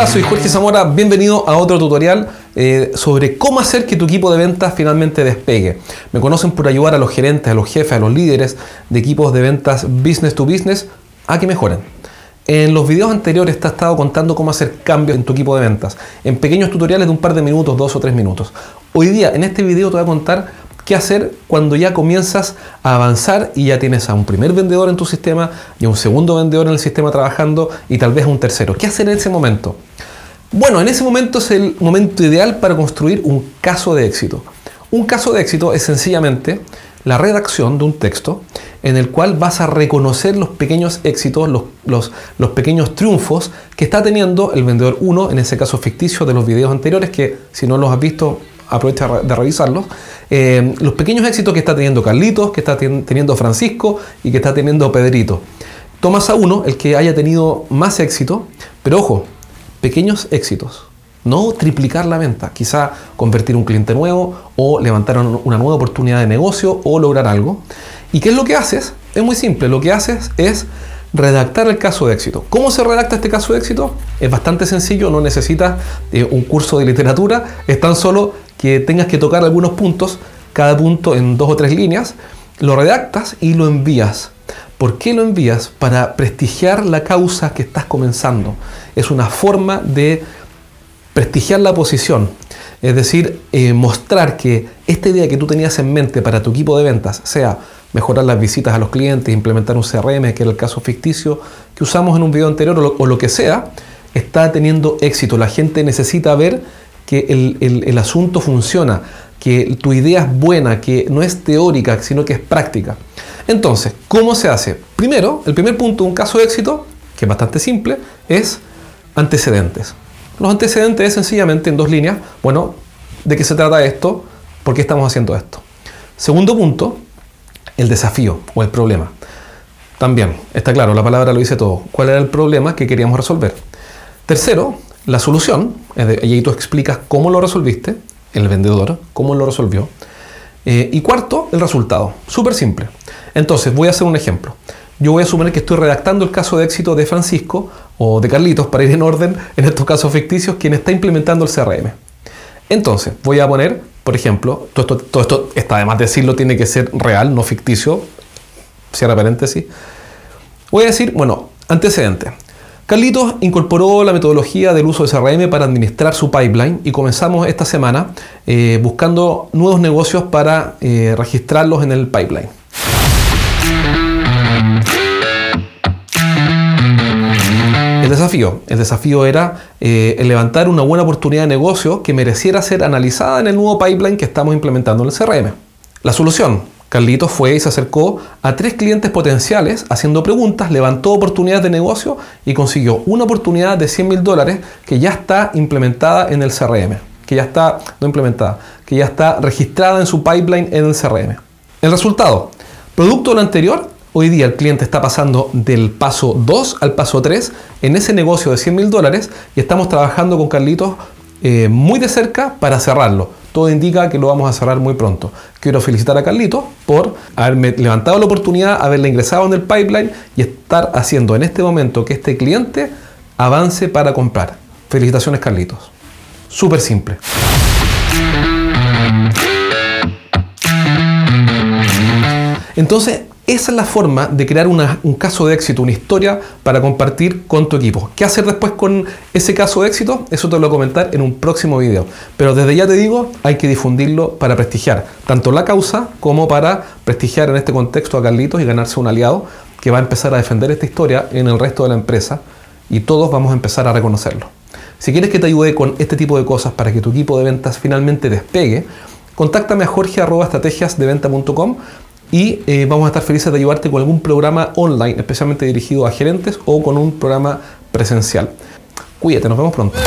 Hola, soy Jorge Zamora, bienvenido a otro tutorial eh, sobre cómo hacer que tu equipo de ventas finalmente despegue. Me conocen por ayudar a los gerentes, a los jefes, a los líderes de equipos de ventas business to business a que mejoren. En los videos anteriores te he estado contando cómo hacer cambios en tu equipo de ventas, en pequeños tutoriales de un par de minutos, dos o tres minutos. Hoy día, en este video te voy a contar qué hacer cuando ya comienzas a avanzar y ya tienes a un primer vendedor en tu sistema y a un segundo vendedor en el sistema trabajando y tal vez a un tercero. ¿Qué hacer en ese momento? Bueno, en ese momento es el momento ideal para construir un caso de éxito. Un caso de éxito es sencillamente la redacción de un texto en el cual vas a reconocer los pequeños éxitos, los, pequeños triunfos que está teniendo el vendedor 1, en ese caso ficticio de los videos anteriores, que si no los has visto, aprovecha de revisarlos. Eh, los pequeños éxitos que está teniendo Carlitos, que está teniendo Francisco y que está teniendo Pedrito. Tomas a uno, el que haya tenido más éxito, pero ojo, pequeños éxitos. No triplicar la venta, quizá convertir un cliente nuevo o levantar una nueva oportunidad de negocio o lograr algo. ¿Y qué es lo que haces? Es muy simple, lo que haces es redactar el caso de éxito. ¿Cómo se redacta este caso de éxito? Es bastante sencillo, no necesitas eh, un curso de literatura, es tan solo que tengas que tocar algunos puntos, cada punto en dos o tres líneas, lo redactas y lo envías. ¿Por qué lo envías? Para prestigiar la causa que estás comenzando. Es una forma de prestigiar la posición. Es decir, eh, mostrar que esta idea que tú tenías en mente para tu equipo de ventas, sea mejorar las visitas a los clientes, implementar un CRM, que era el caso ficticio que usamos en un video anterior, o lo, que sea, está teniendo éxito. La gente necesita ver que el, el asunto funciona, que tu idea es buena, que no es teórica, sino que es práctica. Entonces, ¿cómo se hace? Primero, el primer punto, un caso de éxito, que es bastante simple, es antecedentes. Los antecedentes es sencillamente en dos líneas, bueno, ¿de qué se trata esto? ¿Por qué estamos haciendo esto? Segundo punto, el desafío o el problema. También, está claro, la palabra lo dice todo. ¿Cuál era el problema que queríamos resolver? Tercero, la solución, y ahí tú explicas cómo lo resolviste, el vendedor, cómo lo resolvió. Eh, y cuarto, el resultado. Súper simple. Entonces, voy a hacer un ejemplo. Yo voy a suponer que estoy redactando el caso de éxito de Francisco o de Carlitos, para ir en orden, en estos casos ficticios, quien está implementando el CRM. Entonces, voy a poner, por ejemplo, todo esto, está además de decirlo, tiene que ser real, no ficticio. Cierra paréntesis. Voy a decir, bueno, antecedente. Carlitos incorporó la metodología del uso de CRM para administrar su pipeline y comenzamos esta semana eh, buscando nuevos negocios para eh, registrarlos en el pipeline. El desafío, el desafío era eh, levantar una buena oportunidad de negocio que mereciera ser analizada en el nuevo pipeline que estamos implementando en el CRM. La solución, Carlitos fue y se acercó a tres clientes potenciales haciendo preguntas, levantó oportunidades de negocio y consiguió una oportunidad de 100 mil dólares que ya está implementada en el CRM, que ya está, no implementada, que ya está registrada en su pipeline en el CRM. El resultado, producto de lo anterior, hoy día el cliente está pasando del paso 2 al paso 3 en ese negocio de 100 mil dólares y estamos trabajando con Carlitos eh, muy de cerca para cerrarlo todo indica que lo vamos a cerrar muy pronto. Quiero felicitar a Carlito por haberme levantado la oportunidad, haberle ingresado en el pipeline y estar haciendo en este momento que este cliente avance para comprar. Felicitaciones Carlitos. Súper simple. Entonces, esa es la forma de crear un caso de éxito, una historia para compartir con tu equipo. ¿Qué hacer después con ese caso de éxito? Eso te lo voy a comentar en un próximo video. Pero desde ya te digo, hay que difundirlo para prestigiar tanto la causa como para prestigiar en este contexto a Carlitos y ganarse un aliado que va a empezar a defender esta historia en el resto de la empresa y todos vamos a empezar a reconocerlo. Si quieres que te ayude con este tipo de cosas para que tu equipo de ventas finalmente despegue, contáctame a jorge.estrategiasdeventa.com y eh, vamos a estar felices de ayudarte con algún programa online, especialmente dirigido a gerentes o con un programa presencial. Cuídate, nos vemos pronto.